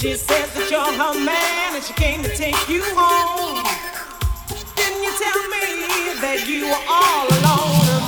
She says that you're her man and she came to take you home. Didn't you tell me that you were all alone?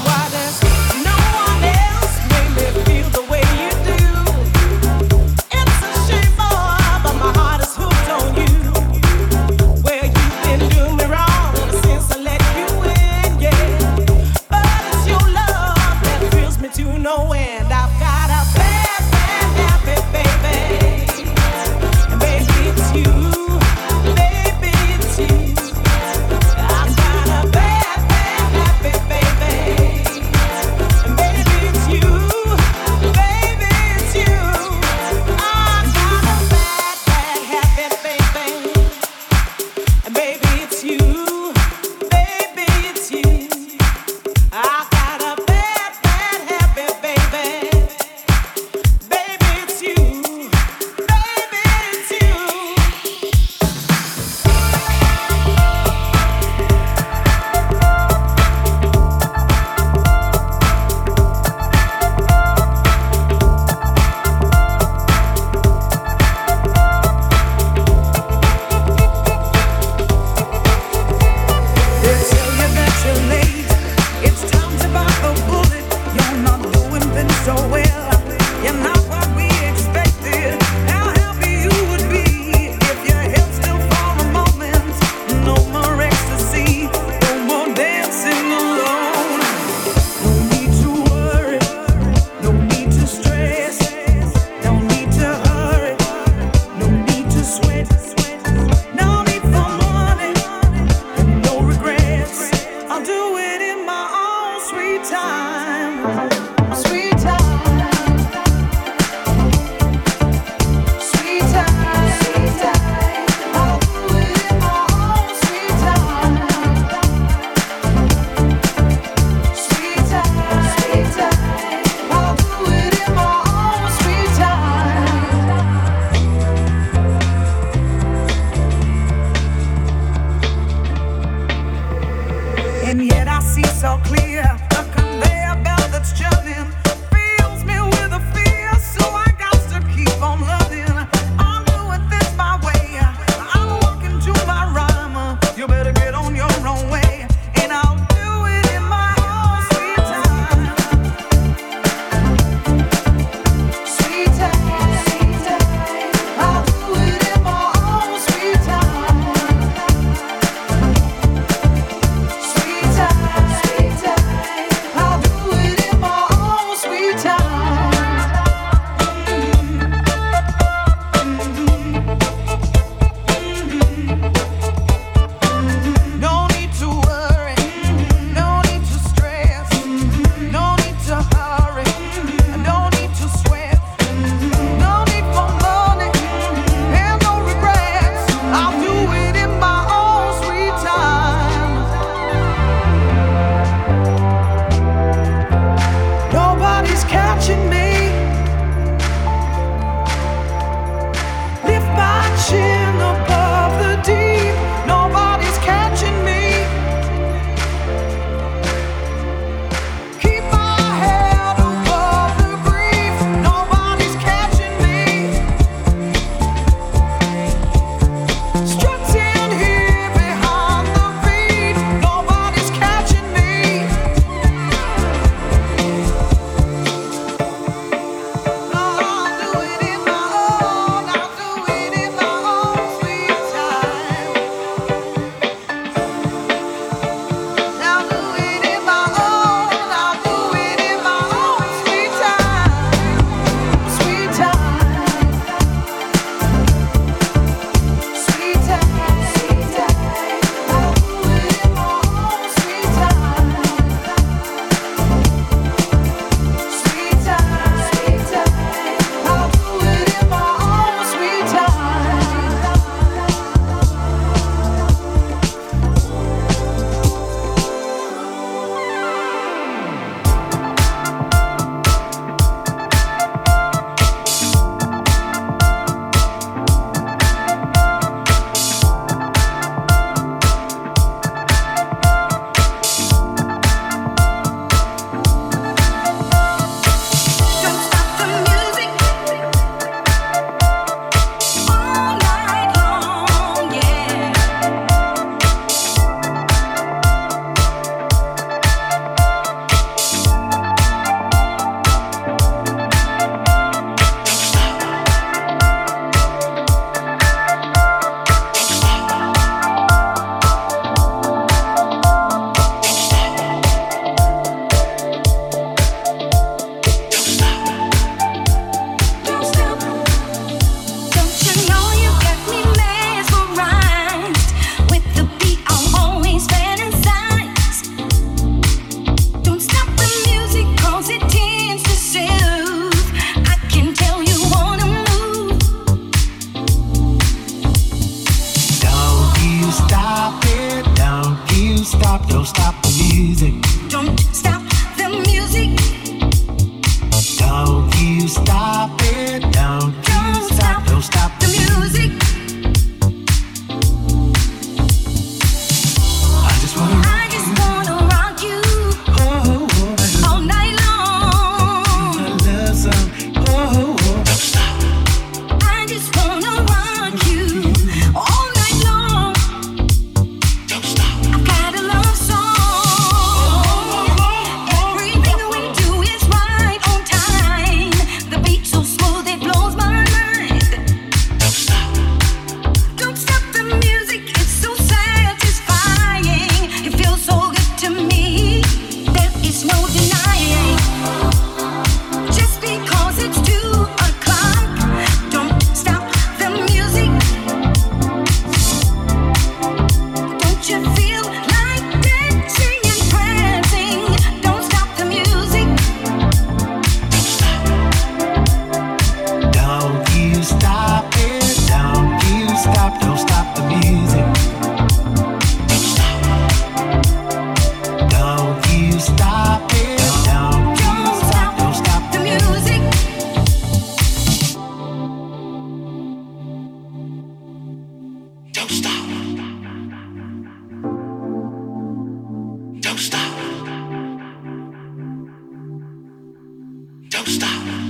don't stop.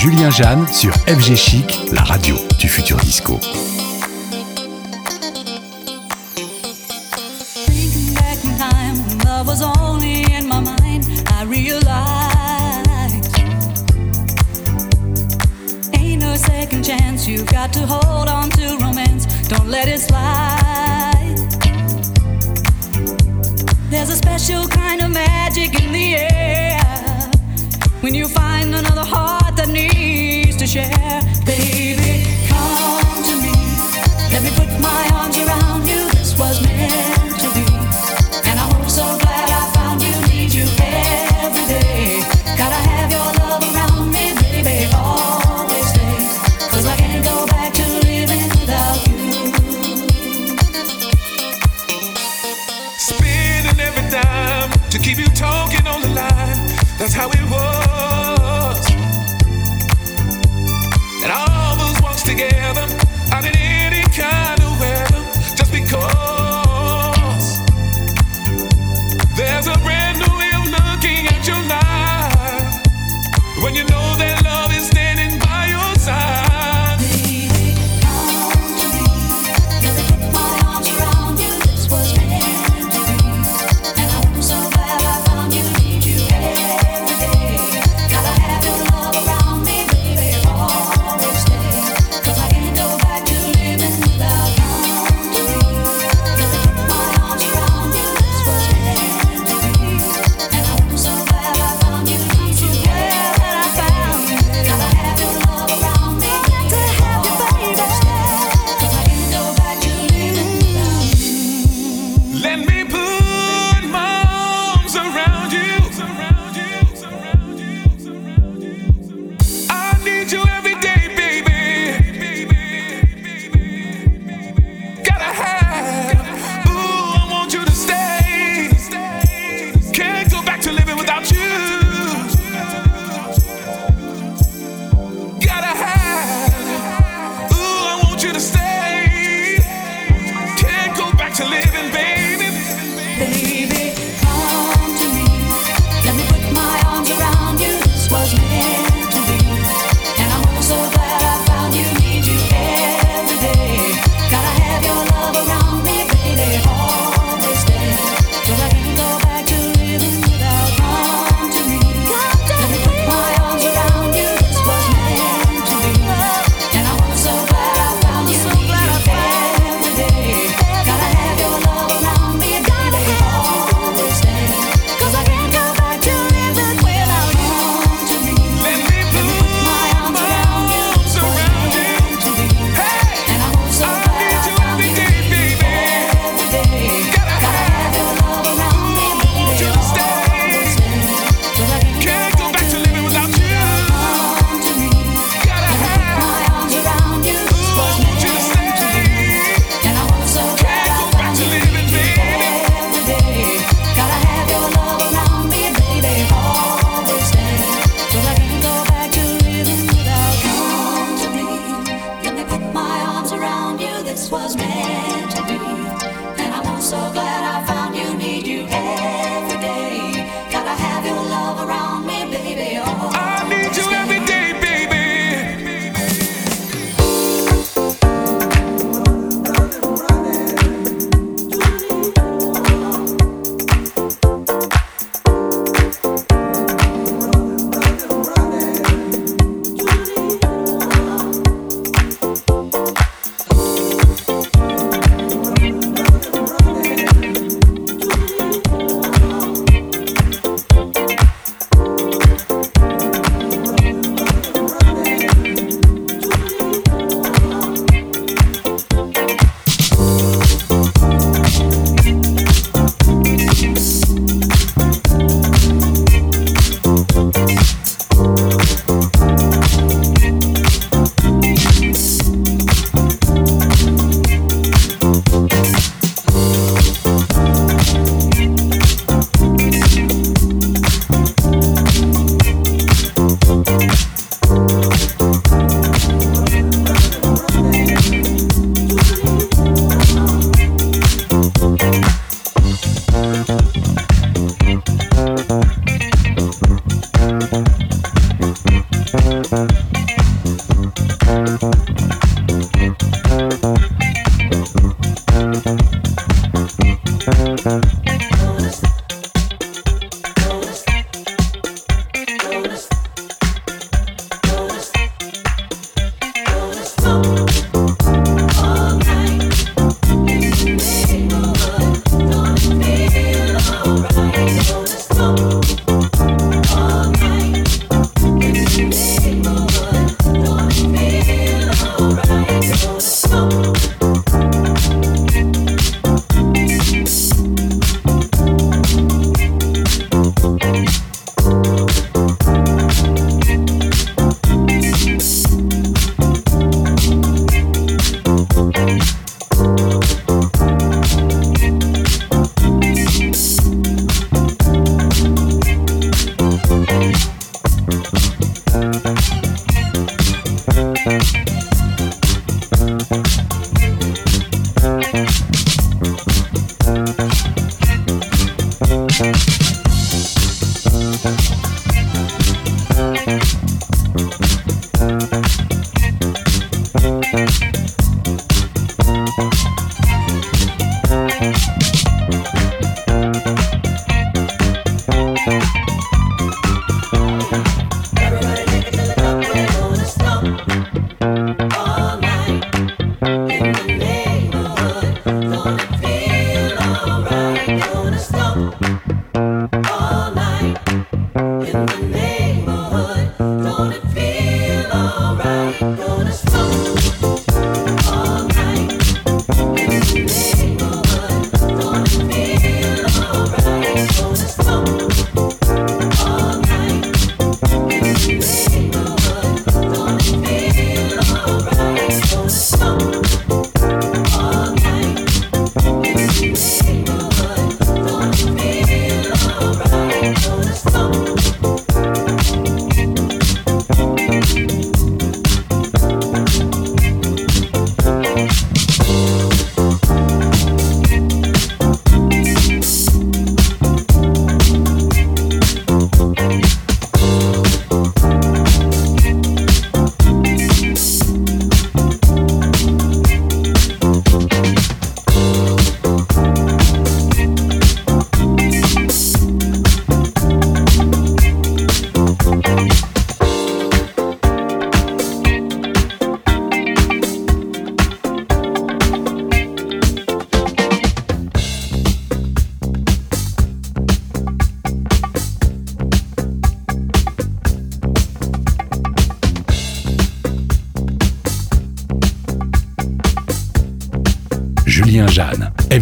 Julien Jeanne sur FG Chic, la radio du futur disco.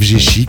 FG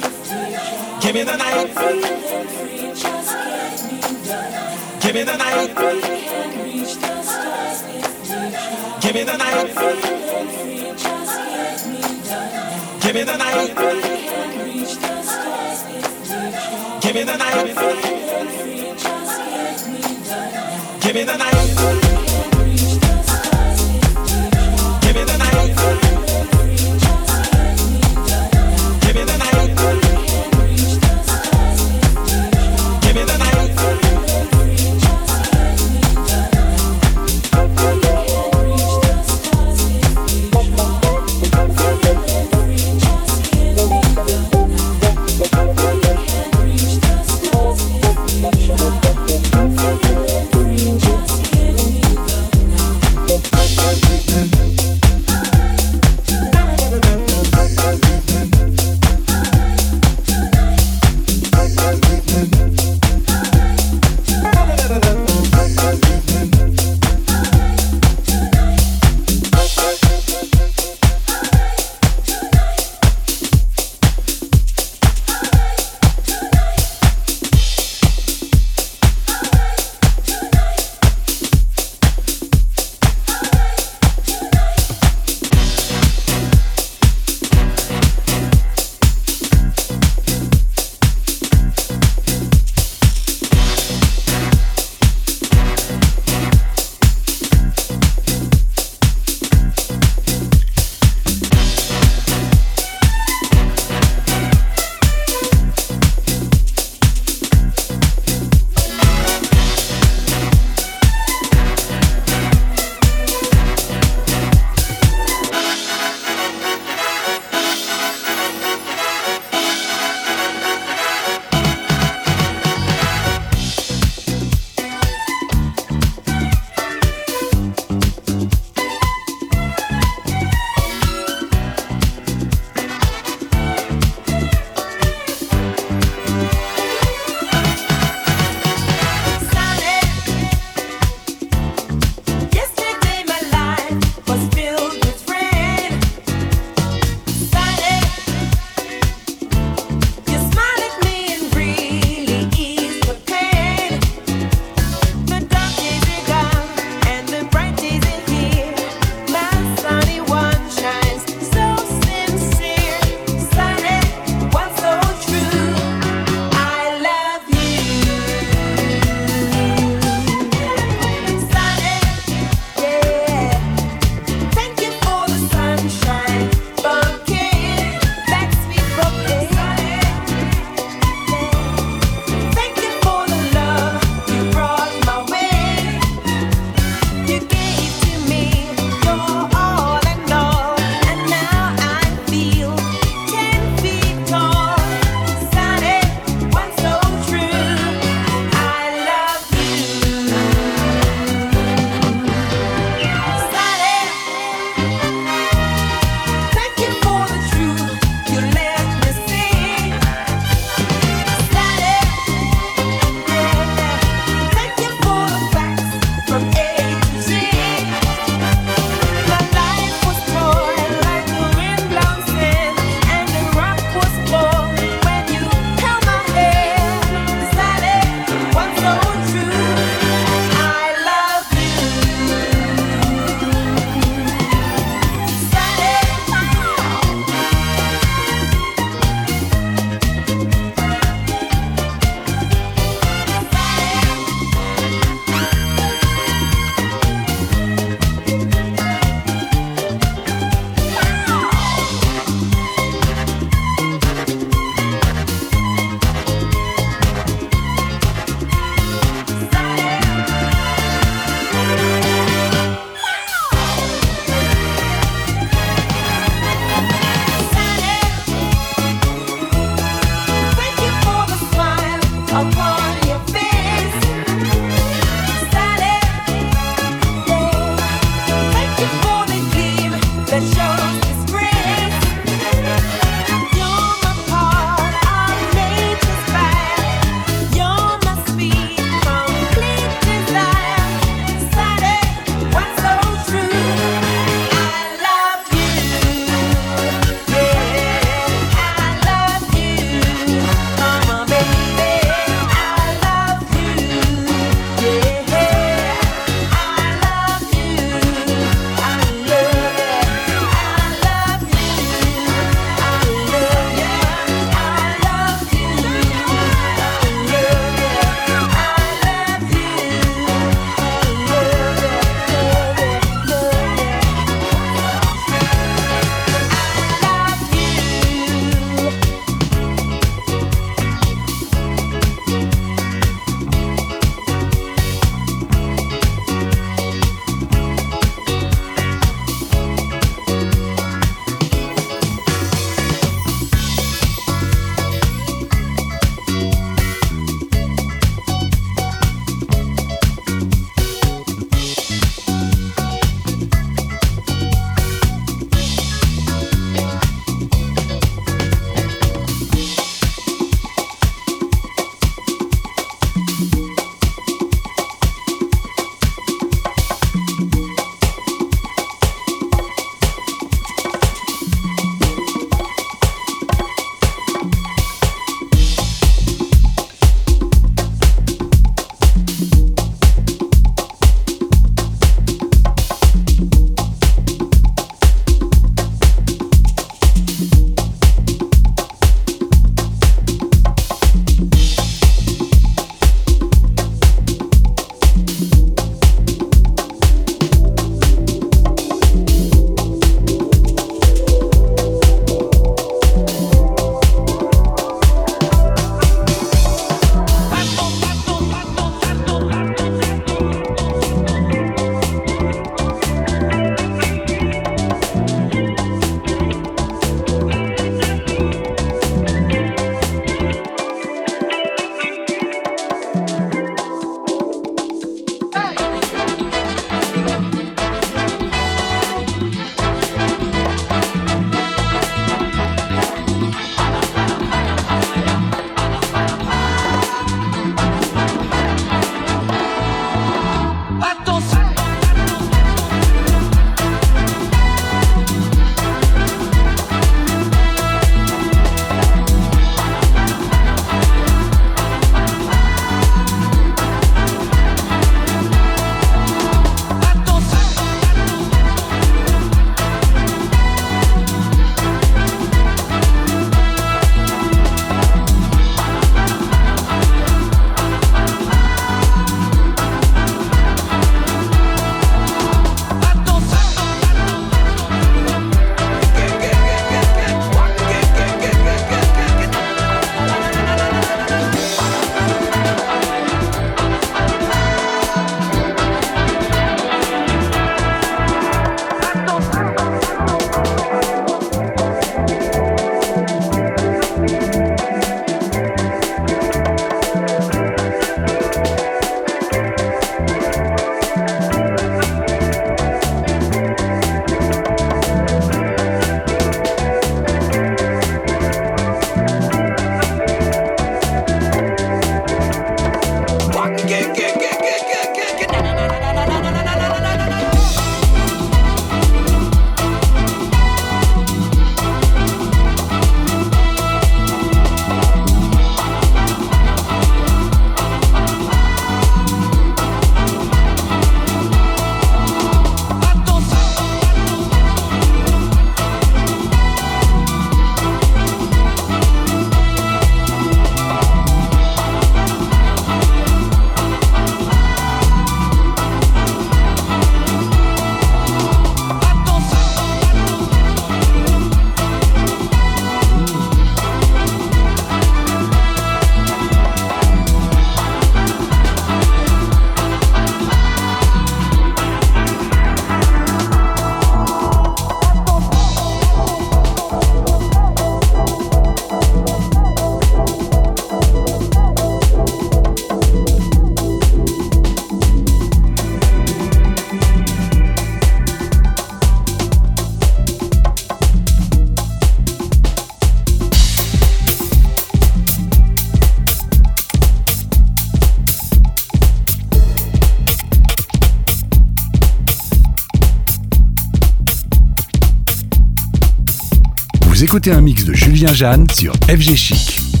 Écoutez un mix de Julien Jeanne sur FG Chic.